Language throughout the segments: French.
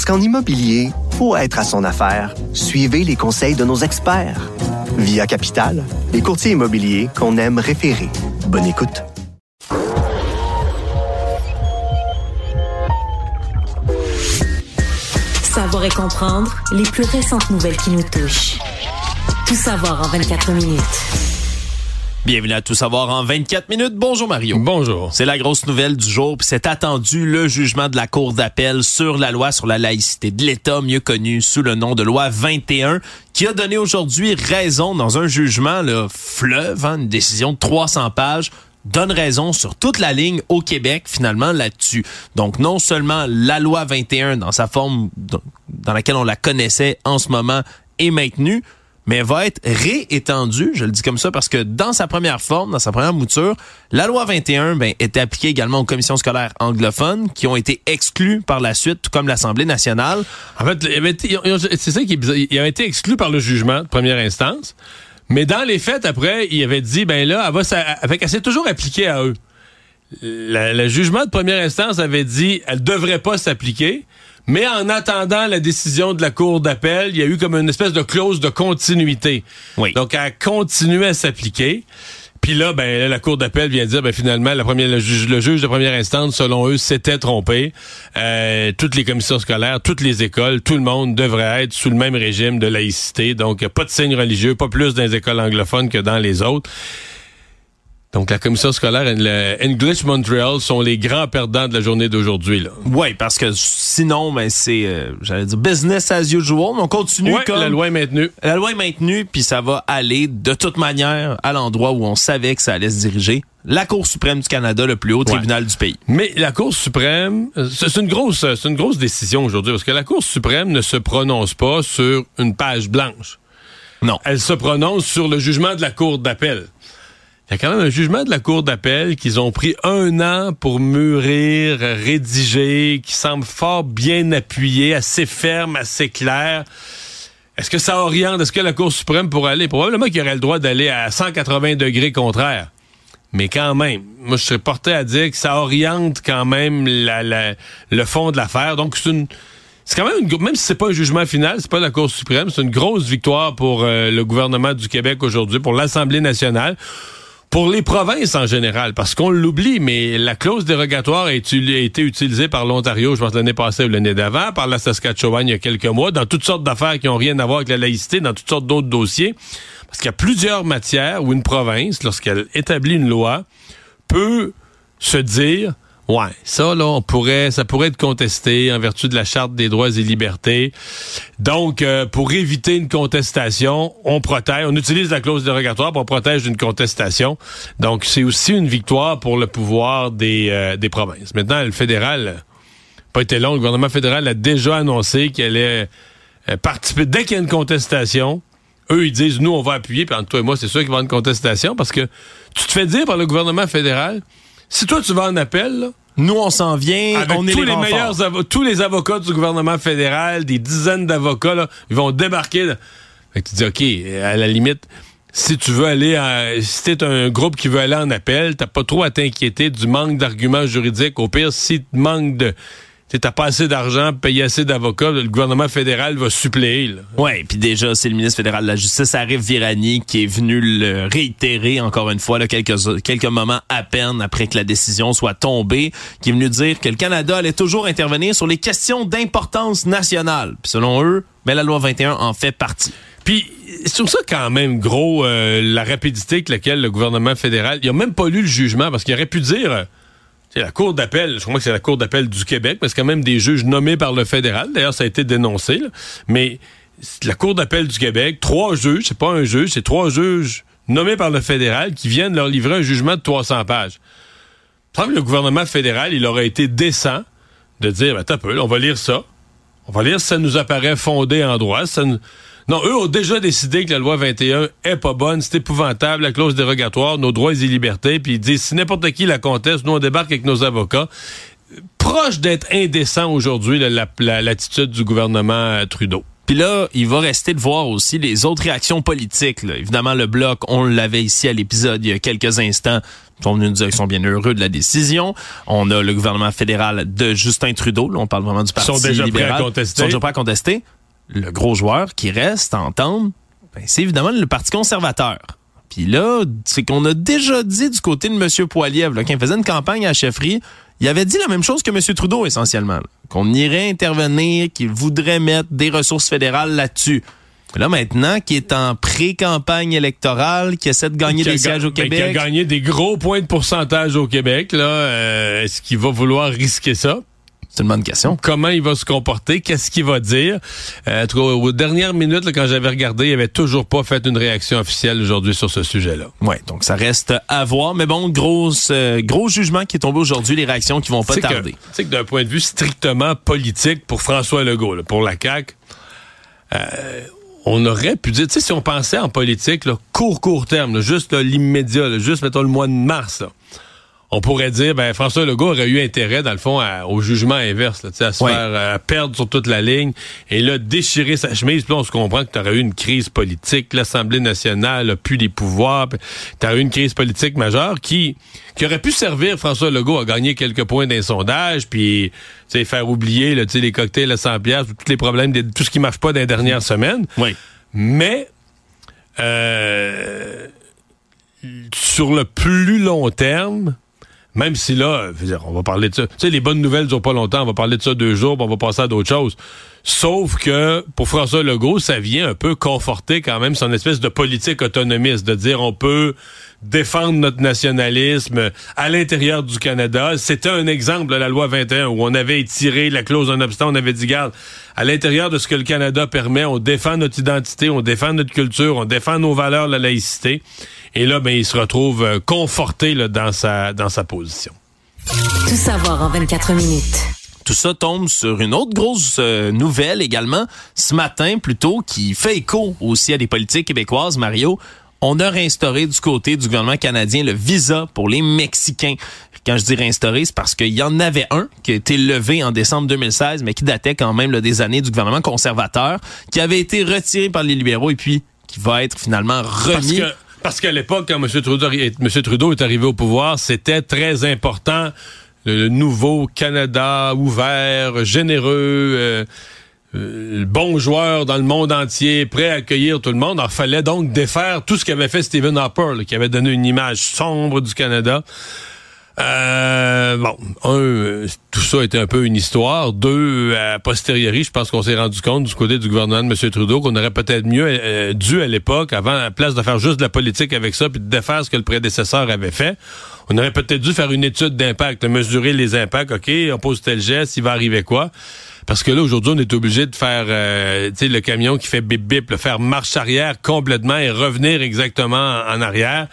Parce qu'en immobilier, pour être à son affaire, suivez les conseils de nos experts. Via Capital, les courtiers immobiliers qu'on aime référer. Bonne écoute. Savoir et comprendre les plus récentes nouvelles qui nous touchent. Tout savoir en 24 minutes. Bienvenue à Tout savoir en 24 minutes. Bonjour Mario. Bonjour. C'est la grosse nouvelle du jour, puis c'est attendu le jugement de la Cour d'appel sur la loi sur la laïcité de l'État, mieux connue sous le nom de loi 21, qui a donné aujourd'hui raison dans un jugement le fleuve, hein, une décision de 300 pages donne raison sur toute la ligne au Québec finalement là-dessus. Donc non seulement la loi 21 dans sa forme dans laquelle on la connaissait en ce moment est maintenue, mais va être réétendue, je le dis comme ça parce que dans sa première forme, dans sa première mouture, la loi 21 ben, était appliquée également aux commissions scolaires anglophones qui ont été exclues par la suite, tout comme l'Assemblée nationale. En fait, c'est ça qui est bizarre. A été exclu par le jugement de première instance. Mais dans les faits, après, il avait dit, ben là, elle va, avec, elle s'est toujours appliquée à eux. Le, jugement de première instance avait dit, elle devrait pas s'appliquer. Mais en attendant la décision de la Cour d'appel, il y a eu comme une espèce de clause de continuité. Oui. Donc, elle a continué à s'appliquer. Puis là, ben, la Cour d'appel vient dire, ben, finalement, la première, le, juge, le juge de première instance, selon eux, s'était trompé. Euh, toutes les commissions scolaires, toutes les écoles, tout le monde devrait être sous le même régime de laïcité. Donc, pas de signe religieux, pas plus dans les écoles anglophones que dans les autres. Donc, la commission scolaire et le English Montreal sont les grands perdants de la journée d'aujourd'hui. Oui, parce que sinon, ben, c'est, euh, j'allais dire, business as usual. On continue ouais, comme... la loi est maintenue. La loi est maintenue, puis ça va aller de toute manière à l'endroit où on savait que ça allait se diriger. La Cour suprême du Canada, le plus haut tribunal du pays. Mais la Cour suprême, c'est une grosse, c'est une grosse décision aujourd'hui parce que la Cour suprême ne se prononce pas sur une page blanche. Non. Elle se prononce sur le jugement de la Cour d'appel. Il y a quand même un jugement de la Cour d'appel qu'ils ont pris un an pour mûrir, rédiger, qui semble fort bien appuyé, assez ferme, assez clair. Est-ce que ça oriente? Est-ce que la Cour suprême pourrait aller? Probablement qu'il aurait le droit d'aller à 180 degrés contraire. Mais quand même, moi, je serais porté à dire que ça oriente quand même la, le fond de l'affaire. Donc, c'est une... C'est quand même, une, même si c'est pas un jugement final, c'est pas la Cour suprême, c'est une grosse victoire pour euh, le gouvernement du Québec aujourd'hui, pour l'Assemblée nationale pour les provinces en général, parce qu'on l'oublie, mais la clause dérogatoire a été, utilisée par l'Ontario, je pense l'année passée ou l'année d'avant, par la Saskatchewan il y a quelques mois, dans toutes sortes d'affaires qui ont rien à voir avec la laïcité, dans toutes sortes d'autres dossiers, parce qu'il y a plusieurs matières où une province, lorsqu'elle établit une loi, peut se dire Ouais, ça là, on pourrait, ça pourrait être contesté en vertu de la charte des droits et libertés. Donc, euh, pour éviter une contestation, on protège, on utilise la clause dérogatoire pour protéger d'une contestation. Donc, c'est aussi une victoire pour le pouvoir des, euh, des provinces. Maintenant, le fédéral, pas été long, le gouvernement fédéral a déjà annoncé qu'elle est euh, participer dès qu'il y a une contestation. Eux, ils disent, nous, on va appuyer, puis entre toi et moi, c'est sûr qu'il va y avoir une contestation, parce que tu te fais dire par le gouvernement fédéral, si toi, tu vas en appel, là, nous, on s'en vient. Avec on est tous les, les meilleurs tous les avocats du gouvernement fédéral, des dizaines d'avocats, ils vont débarquer. Fait que tu dis, OK, à la limite, si tu veux aller, à, si t'es un groupe qui veut aller en appel, t'as pas trop à t'inquiéter du manque d'arguments juridiques. Au pire, si tu manques de t'as pas assez d'argent payer assez d'avocats, le gouvernement fédéral va suppléer. Oui, puis déjà, c'est le ministre fédéral de la Justice, Arif Virani, qui est venu le réitérer encore une fois, là, quelques, quelques moments à peine après que la décision soit tombée, qui est venu dire que le Canada allait toujours intervenir sur les questions d'importance nationale. Puis selon eux, ben, la loi 21 en fait partie. Puis sur ça quand même gros euh, la rapidité avec laquelle le gouvernement fédéral, il a même pas lu le jugement parce qu'il aurait pu dire c'est la Cour d'appel, je crois que c'est la Cour d'appel du Québec, mais c'est quand même des juges nommés par le fédéral. D'ailleurs, ça a été dénoncé. Mais la Cour d'appel du Québec, trois juges, c'est pas un juge, c'est trois juges nommés par le fédéral qui viennent leur livrer un jugement de 300 pages. que le gouvernement fédéral, il aurait été décent de dire, ben, t'as peu, on va lire ça. On va lire si ça nous apparaît fondé en droit. Ça nous- Non, eux ont déjà décidé que la loi 21 est pas bonne, c'est épouvantable, la clause dérogatoire, nos droits et libertés, puis ils disent si n'importe qui la conteste, nous on débarque avec nos avocats. Proche d'être indécent aujourd'hui, l'attitude du gouvernement euh, Trudeau. Puis là, il va rester de voir aussi les autres réactions politiques. là. Évidemment, le bloc, on l'avait ici à l'épisode il y a quelques instants. Ils sont venus nous dire qu'ils sont bien heureux de la décision. On a le gouvernement fédéral de Justin Trudeau. Là, on parle vraiment du Parti sont déjà prêts libéral. à contester. Ils sont déjà prêts à contester. Le gros joueur qui reste entendre, ben, c'est évidemment le Parti conservateur. Puis là, c'est qu'on a déjà dit du côté de M. Poiliev, quand il faisait une campagne à la chefferie, il avait dit la même chose que M. Trudeau, essentiellement. Qu'on irait intervenir, qu'il voudrait mettre des ressources fédérales là-dessus. Là, maintenant, qui est en pré-campagne électorale, qui essaie de gagner des sièges au ben, Québec. Qui a gagné des gros points de pourcentage au Québec. Là, Euh, Est-ce qu'il va vouloir risquer ça? C'est une bonne question. comment il va se comporter, qu'est-ce qu'il va dire? Euh, en tout cas, aux dernières minutes, là, quand j'avais regardé, il avait toujours pas fait une réaction officielle aujourd'hui sur ce sujet-là. Ouais, donc ça reste à voir. Mais bon, grosse, euh, gros jugement qui est tombé aujourd'hui, les réactions qui vont pas que- tarder. Tu sais que d'un point de vue strictement politique pour François Legault, là, pour la CAQ, euh, on aurait pu dire, tu sais, si on pensait en politique, là, court, court terme, là, juste l'immédiat, juste, mettons, le mois de mars, là, on pourrait dire, ben, François Legault aurait eu intérêt, dans le fond, à- au jugement inverse, là, à se faire euh, perdre sur toute la ligne, et là, déchirer sa chemise, puis là, on se comprend que tu aurais eu une crise politique, l'Assemblée nationale a plus les pouvoirs, tu aurais eu une crise politique majeure qui, qui aurait pu servir François Legault à gagner quelques points d'un sondage, puis, faire oublier, là, les cocktails à 100 piastres, tous les problèmes, de tout ce qui marche pas dans les dernières semaines. Oui. Mais euh, sur le plus long terme, même si là, on va parler de ça. Tu sais, les bonnes nouvelles durent pas longtemps. On va parler de ça deux jours, puis on va passer à d'autres choses. Sauf que pour François Legault, ça vient un peu conforter quand même son espèce de politique autonomiste, de dire on peut défendre notre nationalisme à l'intérieur du Canada. C'était un exemple de la loi 21 où on avait étiré la clause en obstant, on avait dit garde, à l'intérieur de ce que le Canada permet, on défend notre identité, on défend notre culture, on défend nos valeurs, la laïcité. Et là, ben, il se retrouve euh, conforté là, dans sa dans sa position. Tout savoir en 24 minutes. Tout ça tombe sur une autre grosse euh, nouvelle également, ce matin plutôt, qui fait écho aussi à des politiques québécoises, Mario. On a réinstauré du côté du gouvernement canadien le visa pour les Mexicains. Quand je dis réinstauré, c'est parce qu'il y en avait un qui a été levé en décembre 2016, mais qui datait quand même des années du gouvernement conservateur, qui avait été retiré par les libéraux et puis qui va être finalement remis. parce qu'à l'époque, quand M. Trudeau, M. Trudeau est arrivé au pouvoir, c'était très important le nouveau Canada ouvert, généreux, euh, euh, bon joueur dans le monde entier, prêt à accueillir tout le monde. Alors, fallait donc défaire tout ce qu'avait fait Stephen Harper, là, qui avait donné une image sombre du Canada. Euh, bon, un, euh, tout ça était un peu une histoire. Deux, a posteriori, je pense qu'on s'est rendu compte du côté du gouvernement de M. Trudeau qu'on aurait peut-être mieux euh, dû à l'époque, avant, à la place de faire juste de la politique avec ça, puis de défaire ce que le prédécesseur avait fait, on aurait peut-être dû faire une étude d'impact, mesurer les impacts. OK, on pose tel geste, il va arriver quoi? Parce que là, aujourd'hui, on est obligé de faire euh, le camion qui fait bip bip, le faire marche arrière complètement et revenir exactement en, arrière.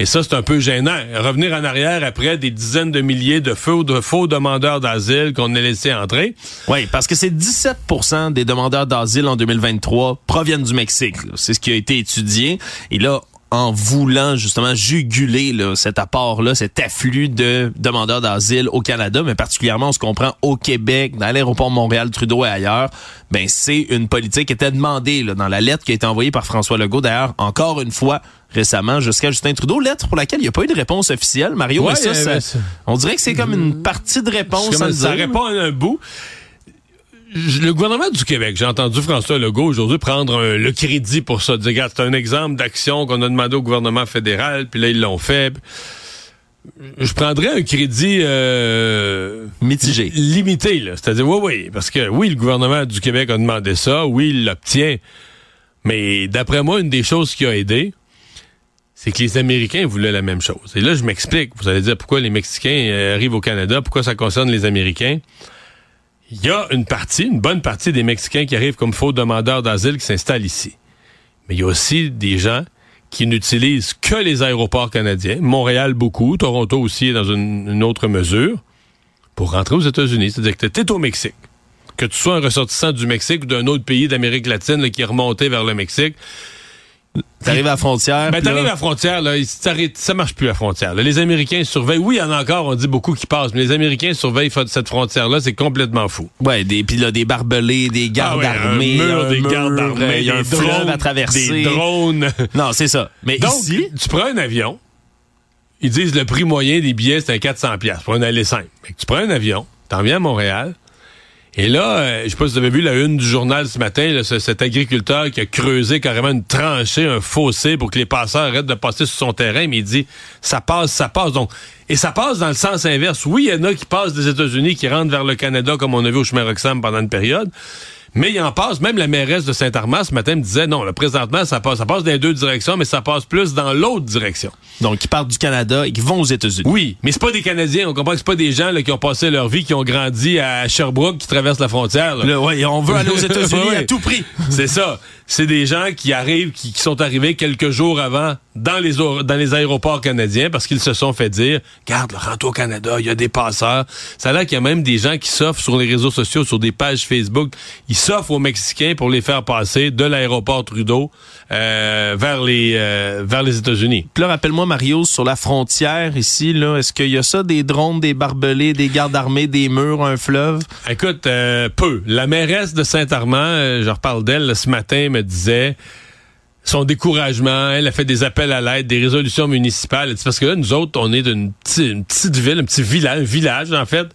Et ça, c'est un peu gênant. Revenir en arrière après des dizaines de milliers de faux, de faux demandeurs d'asile qu'on a laissés entrer. Oui, parce que c'est 17% des demandeurs d'asile en 2023 proviennent du Mexique. C'est ce qui a été étudié. Et là, en voulant justement juguler là, cet apport-là, cet afflux de demandeurs d'asile au Canada, mais particulièrement, on se comprend, au Québec, dans l'aéroport Montréal-Trudeau et ailleurs, ben c'est une politique qui était demandée là, dans la lettre qui a été envoyée par François Legault, d'ailleurs, encore une fois, récemment, jusqu'à Justin Trudeau, lettre pour laquelle il n'y a pas eu de réponse officielle. Mario, Ouais, mais ça, euh, on dirait que c'est comme une partie de réponse. Ça répond à un bout. Le gouvernement du Québec, j'ai entendu François Legault aujourd'hui prendre un- le crédit pour ça. Dire, regarde, c'est un exemple d'action qu'on a demandé au gouvernement fédéral, puis là, ils l'ont fait. Je prendrais un crédit euh, Mitigé. limité, là. C'est-à-dire, oui, oui, parce que oui, le gouvernement du Québec a demandé ça, oui, il l'obtient. Mais d'après moi, une des choses qui a aidé, c'est que les Américains voulaient la même chose. Et là, je m'explique. Vous allez dire pourquoi les Mexicains euh, arrivent au Canada, pourquoi ça concerne les Américains? Il y a une partie, une bonne partie des Mexicains qui arrivent comme faux demandeurs d'asile qui s'installent ici. Mais il y a aussi des gens qui n'utilisent que les aéroports canadiens. Montréal beaucoup, Toronto aussi dans une, autre mesure, pour rentrer aux États-Unis. C'est-à-dire que tu es au Mexique. que tu sois un ressortissant du Mexique ou d'un autre pays d'Amérique latine qui est remonté vers le Mexique, T'arrives à la frontière. ben, t'arrives à la frontière, là, ça, marche plus la frontière. là. Les Américains surveillent. Oui, il y en a encore, on dit beaucoup qui passent, mais les Américains surveillent cette frontière-là, c'est complètement fou. Ouais, des, puis là, des barbelés, des gardes Ah ouais, armés, un mur, un des mur, gardes euh, armés, il y a un des fleuve drones, à traverser. Des drones. Non, c'est ça. Mais Donc, ici, tu prends un avion, ils disent le prix moyen des billets, c'est un 400 pièces pour un aller simple. Que tu prends un avion, t'en viens à Montréal, et là, euh, je sais pas si vous avez vu la une du journal ce matin, là, ce- cet agriculteur qui a creusé carrément une tranchée, un fossé pour que les passeurs arrêtent de passer sur son terrain, mais il dit ça passe, ça passe. Donc, et ça passe dans le sens inverse. Oui, il y en a qui passent des États-Unis, qui rentrent vers le Canada, comme on a vu au chemin Roxham pendant une période. Mais il en passe, même la mairesse de Saint-Armand ce matin me disait non, là, présentement, ça passe, ça passe dans les deux directions, mais ça passe plus dans l'autre direction. donc, qui partent du Canada et qui vont aux États-Unis. Oui, mais c'est pas des Canadiens. On comprend que c'est pas des gens là, qui ont passé leur vie, qui ont grandi à Sherbrooke, qui traversent la frontière. là. Là, ouais, on veut aller aux États-Unis à tout prix. C'est ça. C'est des gens qui arrivent, qui, qui sont arrivés quelques jours avant dans les, dans les aéroports canadiens parce qu'ils se sont fait dire, garde, rentre au Canada, il y a des passeurs. Ça a l'air qu'il y a même des gens qui s'offrent sur les réseaux sociaux, sur des pages Facebook. Ils s'offrent aux Mexicains pour les faire passer de l'aéroport Trudeau euh, vers les, euh, vers les États-Unis. Puis là, rappelle-moi, Mario, sur la frontière ici, là, est-ce qu'il y a ça, des drones, des barbelés, des gardes armés, des murs, un fleuve? Écoute, euh, peu. La mairesse de Saint-Armand, euh, je reparle d'elle là, ce matin, me disait son découragement. Elle a fait des appels à l'aide, des résolutions municipales. Parce que là, nous autres, on est d'une petite, ville, un petit village, un village en fait.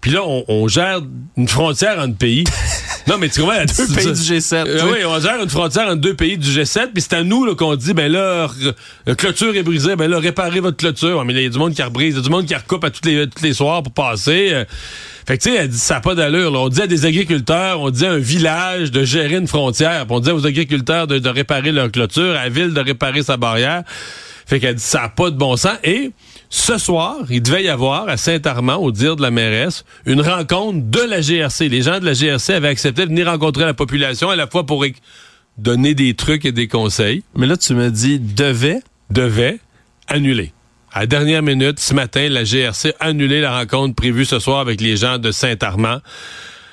Puis là, on, on gère une frontière entre pays. non, mais tu comprends? dit Deux pays du G7. Euh, oui, on gère une frontière entre deux pays du G7, puis c'est à nous qu'on dit, ben là, la clôture est brisée, ben là, réparez votre clôture. Mais il y a du monde qui rebrise, il y a du monde qui recoupe à tous les, tous les soirs pour passer. euh. Fait que, tu sais, elle dit, ça n'a pas d'allure. là. On dit à des agriculteurs, on dit à un village de gérer une frontière, puis on dit aux agriculteurs de, de réparer leur clôture, à la ville de réparer sa barrière. Fait qu'elle dit, ça n'a pas de bon sens. Et ce soir, il devait y avoir à Saint-Armand, au dire de la mairesse, une rencontre de la GRC. Les gens de la GRC avaient accepté de venir rencontrer la population à la fois pour donner des trucs et des conseils, Mais là, tu me dis devait? devaient annuler. À la dernière minute, ce matin, la GRC a annulé la rencontre prévue ce soir avec les gens de Saint-Armand.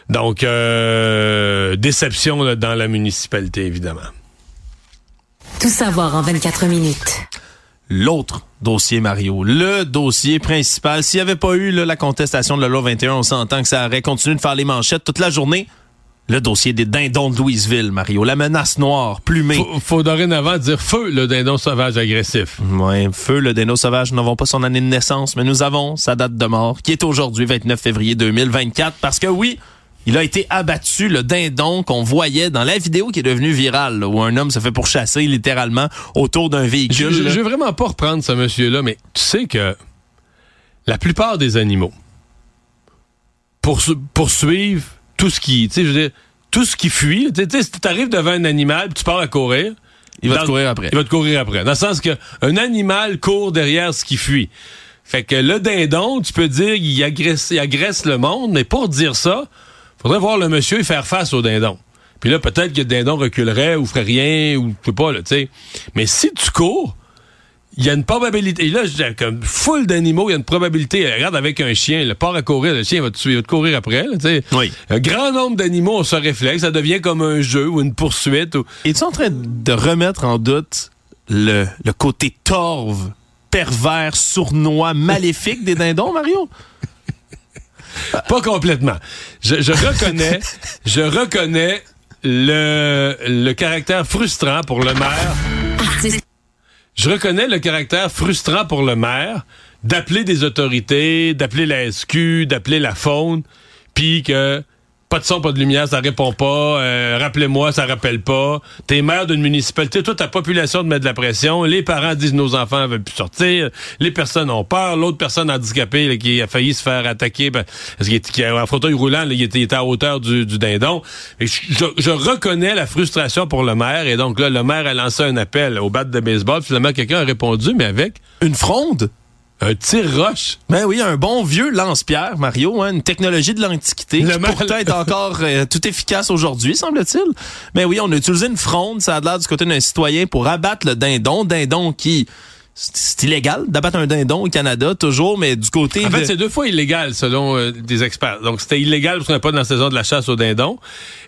Donc, euh, déception là, dans la municipalité, évidemment. Tout savoir en 24 minutes. L'autre dossier, Mario, le dossier principal. S'il n'y avait pas eu là, la contestation de la loi 21, on s'entend que ça aurait continué de faire les manchettes toute la journée. Le dossier des dindons de Louisville, Mario. La menace noire, plumée. Faut, faut dorénavant dire feu le dindon sauvage agressif. Ouais, feu, le dindon sauvage, nous n'avons pas son année de naissance, mais nous avons sa date de mort, qui est aujourd'hui, 29 février 2024, parce que oui, il a été abattu, le dindon qu'on voyait dans la vidéo qui est devenue virale, là, où un homme se fait pourchasser littéralement autour d'un Je, véhicule. je, je veux vraiment pas reprendre ce monsieur-là, mais tu sais que la plupart des animaux poursu- poursuivent tout ce qui, tu sais, je veux dire, tout ce qui fuit. Tu sais, si tu arrives devant un animal, tu pars à courir, Il va dans- te courir après. Il va te courir après. Dans le sens que un animal court derrière ce qui fuit. Fait que le dindon, tu peux dire, il agresse, il agresse le monde, mais pour dire ça, faudrait voir le monsieur et faire face au dindon. Puis là, peut-être que le dindon reculerait ou ferait rien, ou je sais pas, là, tu sais. Mais si tu cours, il y a une probabilité. Et là, je dis, comme full d'animaux, il y a une probabilité. Regarde avec un chien, le part à courir, le chien va te, va te courir après. là, tu sais. Oui. Un grand nombre d'animaux ont ce réflexe. Ça devient comme un jeu ou une poursuite. Ou... Es-tu en train de remettre en doute le, le côté torve, pervers, sournois, maléfique des dindons, Mario? Pas complètement. Je, je reconnais, je reconnais le, le caractère frustrant pour le maire. Artiste. Je reconnais le caractère frustrant pour le maire d'appeler des autorités, d'appeler la SQ, d'appeler la faune, puis que pas de son, pas de lumière, ça répond pas. euh, Rappelez-moi, ça rappelle pas. T'es maire d'une municipalité, toute ta population te met de la pression. Les parents disent nos enfants veulent plus sortir. Les personnes ont peur. L'autre personne handicapée là, qui a failli se faire attaquer ben, parce qu'il a un fauteuil roulant, là, il, était, à hauteur du, dindon. Je- je reconnais la frustration pour le maire. Et donc là, le maire a lancé un appel au bat de baseball. Finalement, quelqu'un a répondu, mais avec Une fronde? Un tir-roche. Ben oui, un bon vieux lance-pierre, Mario, hein, une technologie de l'Antiquité Le qui mal- pourtant est encore euh, tout efficace aujourd'hui, semble-t-il. Mais oui, on a utilisé une fronde, ça a l'air du côté d'un citoyen pour abattre le dindon. Dindon qui, c'est illégal d'abattre un dindon au Canada, toujours, mais du côté En de- fait, c'est deux fois illégal selon euh, des experts. Donc, c'était illégal parce qu'on n'est pas dans la saison de la chasse au dindon.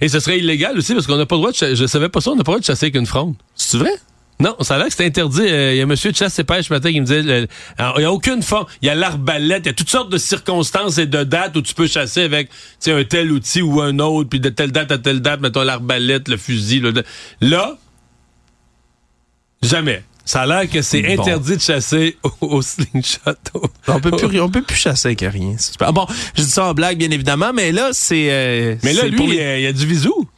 Et ce serait illégal aussi parce qu'on n'a pas le droit de chasser. Je savais pas ça, on n'a pas le droit de chasser avec une fronde. C'est vrai? Non, ça a l'air que c'était interdit. Euh, Il y a un monsieur de chasse et pêche ce matin qui me alors, il n'y a aucune forme. Il y a l'arbalète, il y a toutes sortes de circonstances et de dates où tu peux chasser avec tu sais, un tel outil ou un autre, puis de telle date à telle date, mettons l'arbalète, le fusil. le- Là, jamais. Ça a l'air que c'est Bon. interdit de chasser au, au slingshot. On peut plus, on peut plus chasser avec rien. C'est super. Bon, je dis ça en blague, bien évidemment, mais là, c'est. euh, Mais là, c'est lui, pour il les- y a- il y a du visou.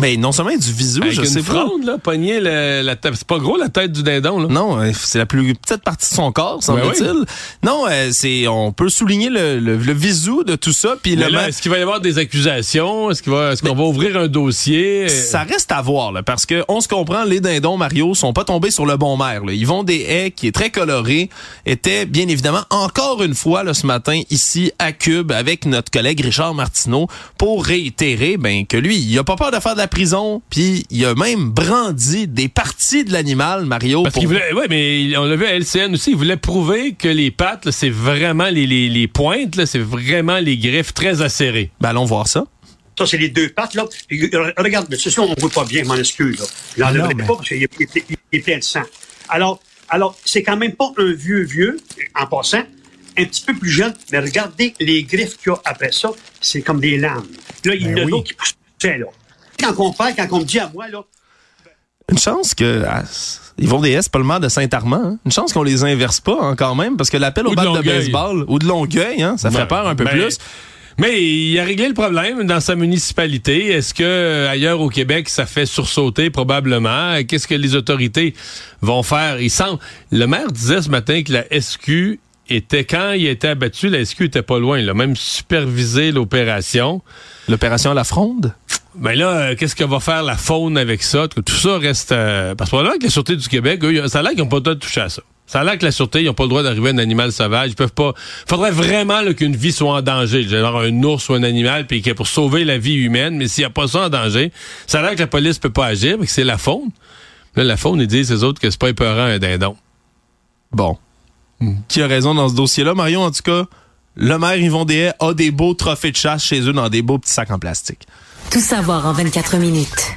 Mais non seulement du visu, Avec je une sais pas. fronde, là, pogner le- la tête. C'est pas gros, la tête du dindon, là. Non, euh, c'est la plus petite partie de son corps, semble-t-il. Non, euh, c'est on peut souligner le, le, le visu de tout ça, puis là, est-ce qu'il va y avoir des accusations? Est-ce qu'il va, est-ce qu'on va ouvrir un dossier? Ça reste à voir, là, parce que on se comprend, les dindons, Mario, sont pas tombés sur le bon maire. Là. Ils vont des haies qui est très coloré, était bien évidemment encore une fois là, ce matin ici à Cube avec notre collègue Richard Martineau pour réitérer ben, que lui, il a pas peur de faire de la prison, puis il a même brandi des parties de l'animal, Mario. Parce pour- qu'il voulait, ouais, mais on l'a vu à LCN aussi, il voulait prouver que les pattes, là, c'est vraiment les, les, les pointes, là, c'est vraiment les griffes très acérées. Ben, allons voir ça. Ça, c'est les deux pattes, là. Euh, Regarde, mais ceci, on ne voit pas bien, m'en excuse, là. Je l'enlèverai mais- pas parce qu'il est, plein de sang. Alors, alors c'est quand même pas un vieux vieux, en passant, un petit peu plus jeune, mais regardez les griffes qu'il y a après ça, c'est comme des lames. Là, il y en a oui. d'autres qui poussaient, là. Quand on parle, quand on me dit à moi, là, Une chance que ah, ils vont des S, pas le maire de Saint-Armand. hein. Une chance qu'on les inverse pas hein, quand même, parce que l'appel au de balle de, Longueuil. baseball ou de Longueuil, hein, ça fait Ouais. peur un peu Mais- plus. Mais il a réglé le problème dans sa municipalité. Est-ce que euh, ailleurs au Québec, ça fait sursauter probablement? Qu'est-ce que les autorités vont faire? Il semble. Le maire disait ce matin que la SQ était, quand il était abattu, la SQ était pas loin. Il a même supervisé l'opération. L'opération à la fronde? Ben là, euh, qu'est-ce que va faire la faune avec ça? Que Tout ça reste... euh, parce que probablement que la Sûreté du Québec, eux, ça a l'air qu'ils n'ont pas le droit de toucher à ça. Ça a l'air que la Sûreté, ils n'ont pas le droit d'arriver à un animal sauvage. Ils peuvent pas... faudrait vraiment là, qu'une vie soit en danger. Genre un ours ou un animal, puis que pour sauver la vie humaine, mais s'il n'y a pas ça en danger, ça a l'air que la police peut pas agir, mais que c'est la faune. Là, la faune, ils disent, ces autres, que c'est pas épeurant un dindon. Bon. Qui a raison dans ce dossier-là, Marion, en tout cas? Le maire Yvon Deshaies a des beaux trophées de chasse chez eux dans des beaux petits sacs en plastique. Tout savoir en 24 minutes.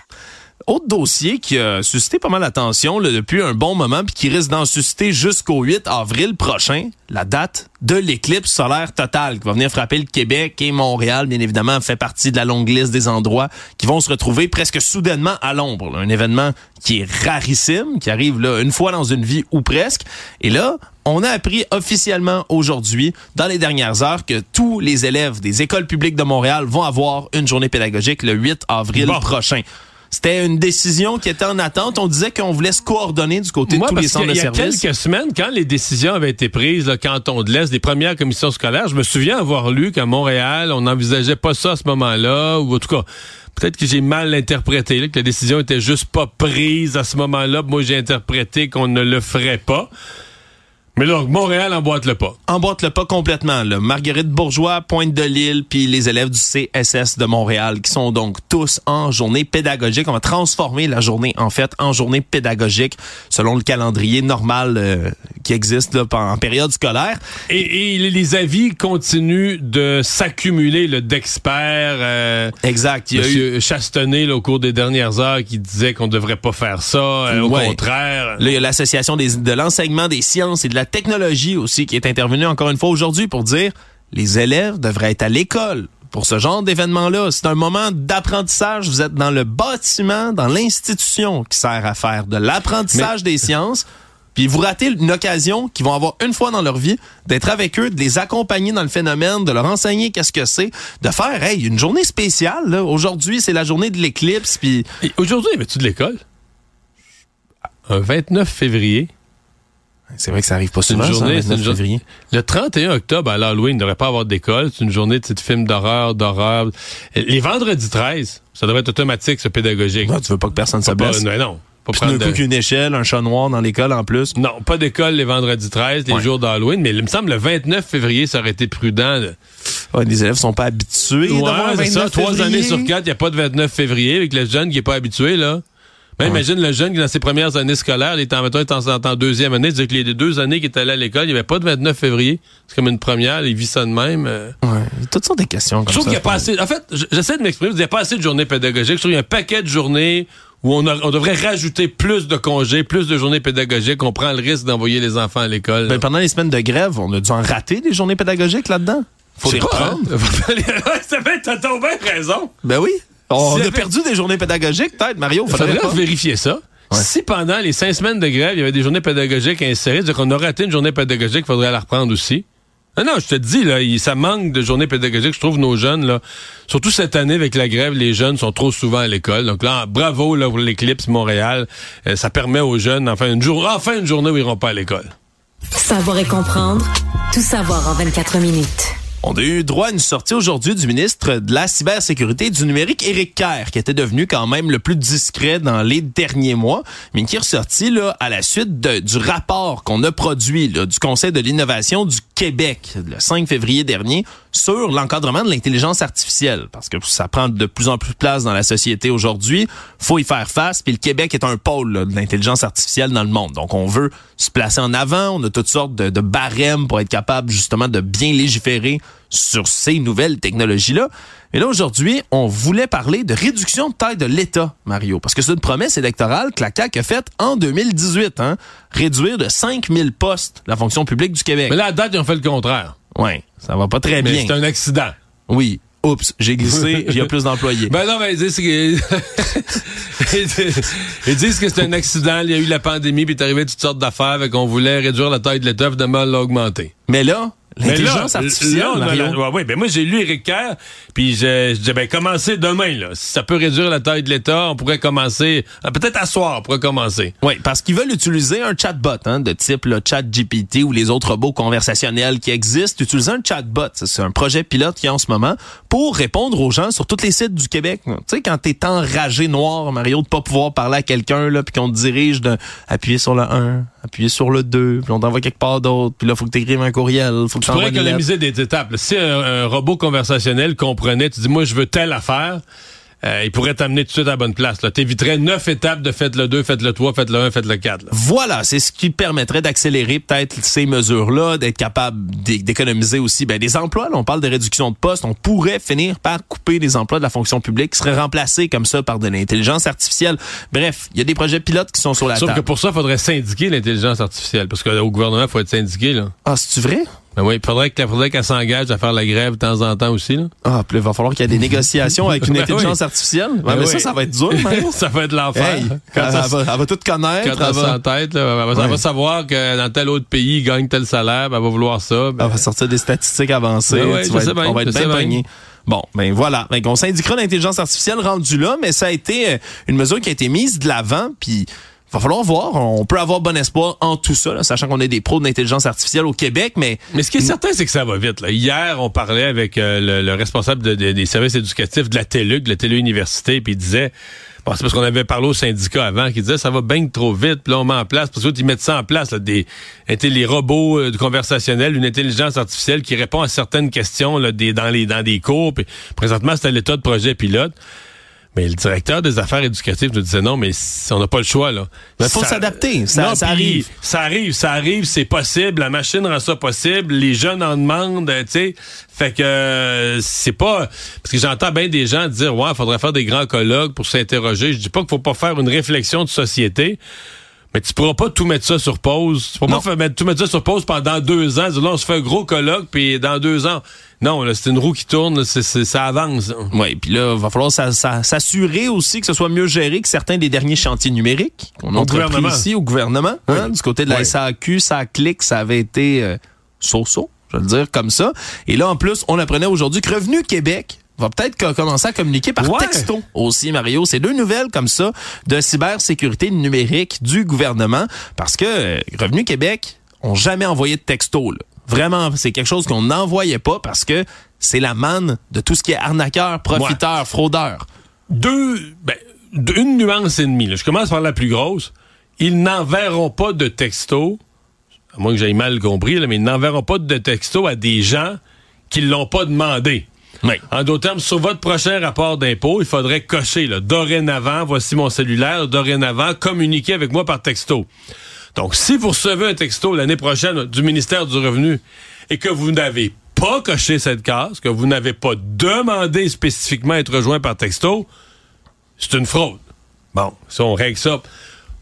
Autre dossier qui a suscité pas mal d'attention depuis un bon moment puis qui risque d'en susciter jusqu'au 8 avril prochain, la date de l'éclipse solaire totale qui va venir frapper le Québec et Montréal, bien évidemment, fait partie de la longue liste des endroits qui vont se retrouver presque soudainement à l'ombre. Un événement qui est rarissime, qui arrive là une fois dans une vie ou presque. Et là, on a appris officiellement aujourd'hui, dans les dernières heures, que tous les élèves des écoles publiques de Montréal vont avoir une journée pédagogique le 8 avril Bon. prochain. C'était une décision qui était en attente. On disait qu'on voulait se coordonner du côté Moi, de tous les centres de qu'il y a quelques semaines, quand les décisions avaient été prises, le canton de l'Est, des premières commissions scolaires, je me souviens avoir lu qu'à Montréal, on n'envisageait pas ça à ce moment-là, ou en tout cas, peut-être que j'ai mal interprété, là, que la décision était juste pas prise à ce moment-là. Moi, j'ai interprété qu'on ne le ferait pas. Mais donc, Montréal emboîte le pas. emboîte le pas complètement. Là. Marguerite Bourgeois, Pointe de l'Île, puis les élèves du CSS de Montréal, qui sont donc tous en journée pédagogique. On va transformer la journée, en fait, en journée pédagogique selon le calendrier normal euh, qui existe là, en période scolaire. Et, et les avis continuent de s'accumuler d'experts. euh, Exact. Il y a eu Monsieur Chastenay, là, au cours des dernières heures, qui disait qu'on ne devrait pas faire ça. euh, au Ouais. contraire. Là, il y a l'Association de l'enseignement des sciences et de la technologie aussi qui est intervenue encore une fois aujourd'hui pour dire les élèves devraient être à l'école pour ce genre d'événement-là. C'est un moment d'apprentissage. Vous êtes dans le bâtiment, dans l'institution qui sert à faire de l'apprentissage des sciences. Puis vous ratez une occasion qu'ils vont avoir une fois dans leur vie d'être avec eux, de les accompagner dans le phénomène, de leur enseigner qu'est-ce que c'est, de faire hey une journée spéciale. Aujourd'hui c'est la journée de l'éclipse. Puis Aujourd'hui, y avait-tu de l'école? Un 29 février. C'est vrai que ça arrive pas C'est une souvent. ça, journée, 29 une février. Le 31 octobre, à l'Halloween, il ne devrait pas avoir d'école. C'est une journée de, films d'horreur, d'horreur. Les vendredis 13, ça devrait être automatique, ce pédagogique. Non, tu veux pas que personne se Pas- blesse. non, non. Pas Puis prendre coup de- qu'une échelle, un chat noir dans l'école en plus. Non, pas d'école les vendredis 13, les Ouais. jours d'Halloween, mais il me semble le 29 février, ça aurait été prudent. de- Ouais, les élèves sont pas habitués Ouais, d'avoir un c'est ça. 29 Trois années sur quatre, il n'y a pas de 29 février. Avec le jeune qui n'est pas habitué, là. Ben, Imagine le jeune qui, dans ses premières années scolaires, il est en, en, deuxième année, c'est-à-dire que les deux années qu'il est allé à l'école, il n'y avait pas de 29 février. C'est comme une première, il vit ça de même. euh. Ouais, toutes sortes de questions comme Je trouve qu'il n'y a pas assez. En fait, j'essaie de m'exprimer. Il n'y a pas assez de journées pédagogiques. Je trouve qu'il y a un paquet de journées où on, a- on devrait rajouter plus de congés, plus de journées pédagogiques. On prend le risque d'envoyer les enfants à l'école. Ben, pendant les semaines de grève, on a dû en rater des journées pédagogiques là-dedans. Faut les pas, reprendre. hein. Ça fait, t'as raison. Ben oui. On a avait- perdu des journées pédagogiques, peut-être, Mario. Il Faudrait faudrait pas. vérifier ça. Si pendant les cinq semaines de grève, il y avait des journées pédagogiques insérées, c'est-à-dire qu'on a raté une journée pédagogique, il faudrait la reprendre aussi. Non, non, je te dis, là, il- ça manque de journées pédagogiques. Je trouve nos jeunes, là, surtout cette année avec la grève, les jeunes sont trop souvent à l'école. Donc là, bravo là, pour l'Eclipse Montréal. Euh, ça permet aux jeunes, enfin une, jour, enfin une journée où ils iront pas à l'école. Savoir et comprendre, tout savoir en 24 minutes. On a eu droit à une sortie aujourd'hui du ministre de la Cybersécurité et du Numérique, Éric Kerr, qui était devenu quand même le plus discret dans les derniers mois, mais qui est ressorti là, à la suite du rapport qu'on a produit là, du Conseil de l'innovation du Québec le 5 février dernier sur l'encadrement de l'intelligence artificielle. Parce que ça prend de plus en plus de place dans la société aujourd'hui. faut y faire face. Puis le Québec est un pôle là, de l'intelligence artificielle dans le monde. Donc on veut se placer en avant. On a toutes sortes de barèmes pour être capable justement de bien légiférer sur ces nouvelles technologies-là. Et là, aujourd'hui, on voulait parler de réduction de taille de l'État, Mario, parce que c'est une promesse électorale que la CAQ a faite en 2018, hein? réduire de 5000 postes la fonction publique du Québec. Mais là, à date, ils ont fait le contraire. Ouais, ça va pas très Mais bien. c'est un accident. Oui. Oups, j'ai glissé, il y a plus d'employés. Ben non, mais ils disent que, ils disent- que c'est un accident, il y a eu la pandémie, puis est arrivé toutes sortes d'affaires, fait qu'on voulait réduire la taille de l'État, finalement, l'augmenter. Mais là, Mais là, l'intelligence artificielle, là, Mario, ouais, ouais, ben moi j'ai lu Éric Kerr, puis je, je disais ben commencez demain là. Si ça peut réduire la taille de l'État, on pourrait commencer ah, peut-être à soir, on pourrait commencer. Oui, parce qu'ils veulent utiliser un chatbot hein, de type le chat GPT ou les autres robots conversationnels qui existent. Utiliser un chatbot, c'est un projet pilote qui est en ce moment pour répondre aux gens sur tous les sites du Québec. Tu sais, quand t'es enragé noir, Mario, de pas pouvoir parler à quelqu'un, là, puis qu'on te dirige appuyer sur le 1, appuyer sur le 2, puis on t'envoie quelque part d'autre, puis là, faut que t'écrives un courriel, faut que Tu pourrais économiser des étapes. Si un, un robot conversationnel comprenait, tu dis moi je veux telle affaire, euh, il pourrait t'amener tout de suite à la bonne place. T'éviterais neuf étapes de faites le 2, faites le 3, faites le 1, faites le 4. là. Voilà, c'est ce qui permettrait d'accélérer peut-être ces mesures-là, d'être capable d'é- d'économiser aussi ben, des emplois. Là, on parle de réduction de postes. On pourrait finir par couper des emplois de la fonction publique qui seraient remplacés comme ça par de l'intelligence artificielle. Bref, il y a des projets pilotes qui sont sur la Sauf que table. pour ça, il faudrait syndiquer l'intelligence artificielle. Parce qu'au gouvernement, il faut être syndiqué. Là. Ah, c'est-tu vrai? Ben oui, il faudrait que- faudrait qu'elle s'engage à faire la grève de temps en temps aussi. Là. Ah, puis il va falloir qu'il y ait des négociations avec une Ben intelligence oui. artificielle. Ouais, Ben mais oui. ça, ça va être dur, ça va être l'enfer. Hey, elle, elle va, elle va tout connaître. Quand elle va- tête, là, elle, va, elle va savoir que dans tel autre pays, il gagne tel salaire, ben, elle va vouloir ça. ben- Elle va sortir des statistiques avancées. Ben Tu vas être- bien, on va être bien pogné. Bon, ben voilà. Ben, on syndiquera l'intelligence artificielle rendue là, mais ça a été euh, une mesure qui a été mise de l'avant, puis va falloir voir. On peut avoir bon espoir en tout ça, là, sachant qu'on est des pros de l'intelligence artificielle au Québec, mais Mais ce qui est certain, c'est que ça va vite. Là. Hier, on parlait avec euh, le, le responsable de- de- des services éducatifs de la TELUC, de la Télé-Université, puis il disait, bon, c'est parce qu'on avait parlé au syndicat avant, qui disait, ça va bien trop vite, puis là, on met en place, parce que ils mettent ça en place, là, des, les robots euh, conversationnels, une intelligence artificielle qui répond à certaines questions là, dans, les, dans des cours, puis présentement, c'était l'état de projet pilote. Mais le directeur des affaires éducatives nous disait non, mais on n'a pas le choix, là. Ben, faut s'adapter. Ça- Non, ça arrive. Ça arrive, ça arrive, c'est possible. La machine rend ça possible. Les jeunes en demandent, euh, tu sais. Fait que euh, c'est pas... Parce que j'entends bien des gens dire, ouais, il faudrait faire des grands colloques pour s'interroger. Je dis pas qu'il faut pas faire une réflexion de société. Mais tu pourras pas tout mettre ça sur pause. Tu pourras Non. pas mettre, tout mettre ça sur pause pendant deux ans. Là, on se fait un gros colloque, puis dans deux ans... Non, là, c'est une roue qui tourne, là, ça avance. Oui, puis là, il va falloir s'a- s'a- s'assurer aussi que ce soit mieux géré que certains des derniers chantiers numériques qu'on a entrepris ici au gouvernement. hein, du côté de la Oui. SAQ, ça clique, ça avait été euh, so-so, je vais le dire comme ça. Et là, en plus, on apprenait aujourd'hui que Revenu Québec va peut-être co- commencer à communiquer par Ouais. texto aussi, Mario. C'est deux nouvelles comme ça de cybersécurité numérique du gouvernement parce que euh, Revenu Québec ont jamais envoyé de texto. Là. Vraiment, c'est quelque chose qu'on n'envoyait pas parce que c'est la manne de tout ce qui est arnaqueur, profiteur, fraudeur. deux, ben, d- une nuance et demie. là. Je commence par la plus grosse. Ils n'enverront pas de texto, à moins que j'aie mal compris, là, mais ils n'enverront pas de texto à des gens qui l'ont pas demandé. Oui. En d'autres termes, sur votre prochain rapport d'impôt, il faudrait cocher, là, dorénavant, voici mon cellulaire, dorénavant, communiquez avec moi par texto. Donc, si vous recevez un texto l'année prochaine du ministère du Revenu et que vous n'avez pas coché cette case, que vous n'avez pas demandé spécifiquement à être rejoint par texto, c'est une fraude. Bon, si on règle ça.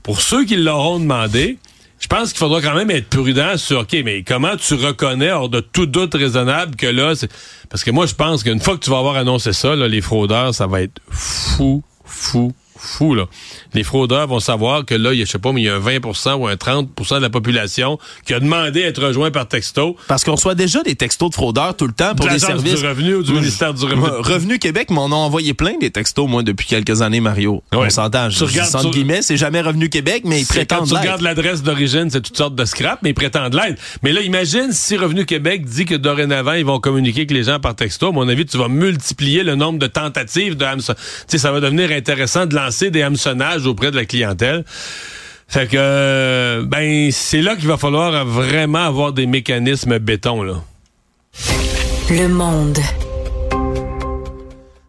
Pour ceux qui l'auront demandé, je pense qu'il faudra quand même être prudent sur, OK, mais comment tu reconnais hors de tout doute raisonnable que là, c'est... Parce que moi, je pense qu'une fois que tu vas avoir annoncé ça, les fraudeurs, ça va être fou, fou, fou, là. Les fraudeurs vont savoir que là, il y a, je sais pas, mais il y a un 20% ou un 30% de la population qui a demandé à être rejoint par texto. Parce qu'on reçoit déjà des textos de fraudeurs tout le temps pour De des l'Agence services. du revenu ou du ministère du revenu. Revenu Québec m'en ont envoyé plein des textos, moi, depuis quelques années, Mario. Ouais. On s'entend. Je Tu sur- guillemets, c'est jamais Revenu Québec, mais ils prétendent tu l'être. regardes l'adresse d'origine, c'est toutes sortes de scrap, mais ils prétendent l'aide. Mais là, imagine si Revenu Québec dit que dorénavant, ils vont communiquer avec les gens par texto. À mon avis, tu vas multiplier le nombre de tentatives de. Tu sais, ça va devenir intéressant de lancer des hameçonnages auprès de la clientèle. Fait que, euh, ben, c'est là qu'il va falloir vraiment avoir des mécanismes béton, là. Le monde.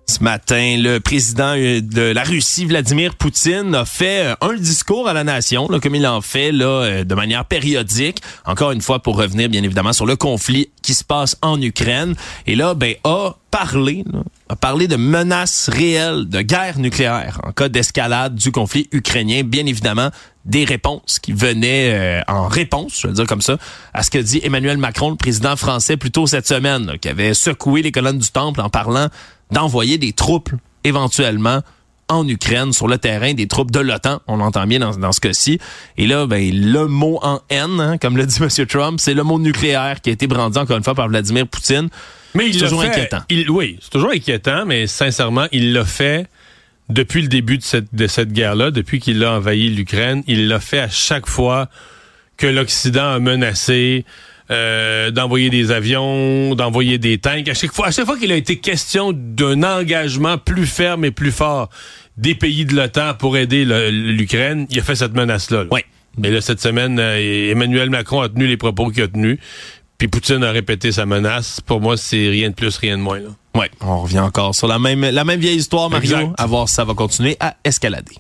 Ce matin, le président de la Russie, Vladimir Poutine, a fait euh, un discours à la nation, là, comme il en fait là, euh, de manière périodique. Encore une fois, pour revenir bien évidemment sur le conflit qui se passe en Ukraine. Et là, ben, a parlé, là, a de menaces réelles de guerre nucléaire en cas d'escalade du conflit ukrainien. Bien évidemment, des réponses qui venaient euh, en réponse, je veux dire comme ça, à ce que dit Emmanuel Macron, le président français, plus tôt cette semaine, qui avait secoué les colonnes du Temple en parlant d'envoyer des troupes éventuellement en Ukraine sur le terrain des troupes de l'OTAN, on l'entend bien dans, ce cas-ci. Et là, ben, le mot en haine, hein, comme le dit M. Trump, c'est le mot nucléaire qui a été brandi encore une fois par Vladimir Poutine. Mais il C'est toujours fait- inquiétant. il- oui, c'est toujours inquiétant, mais sincèrement, il l'a fait depuis le début de cette, de cette guerre-là, depuis qu'il a envahi l'Ukraine. Il l'a fait à chaque fois que l'Occident a menacé euh, d'envoyer des avions, d'envoyer des tanks. À chaque fois, à chaque fois qu'il a été question d'un engagement plus ferme et plus fort des pays de l'OTAN pour aider le- l'Ukraine, il a fait cette menace-là. là. Oui. Mais là, cette semaine, euh, Emmanuel Macron a tenu les propos qu'il a tenus. Puis Poutine a répété sa menace. Pour moi, c'est rien de plus, rien de moins. Là. Ouais, on revient encore sur la même, la même vieille histoire, Mario, Exact. à voir si ça va continuer à escalader.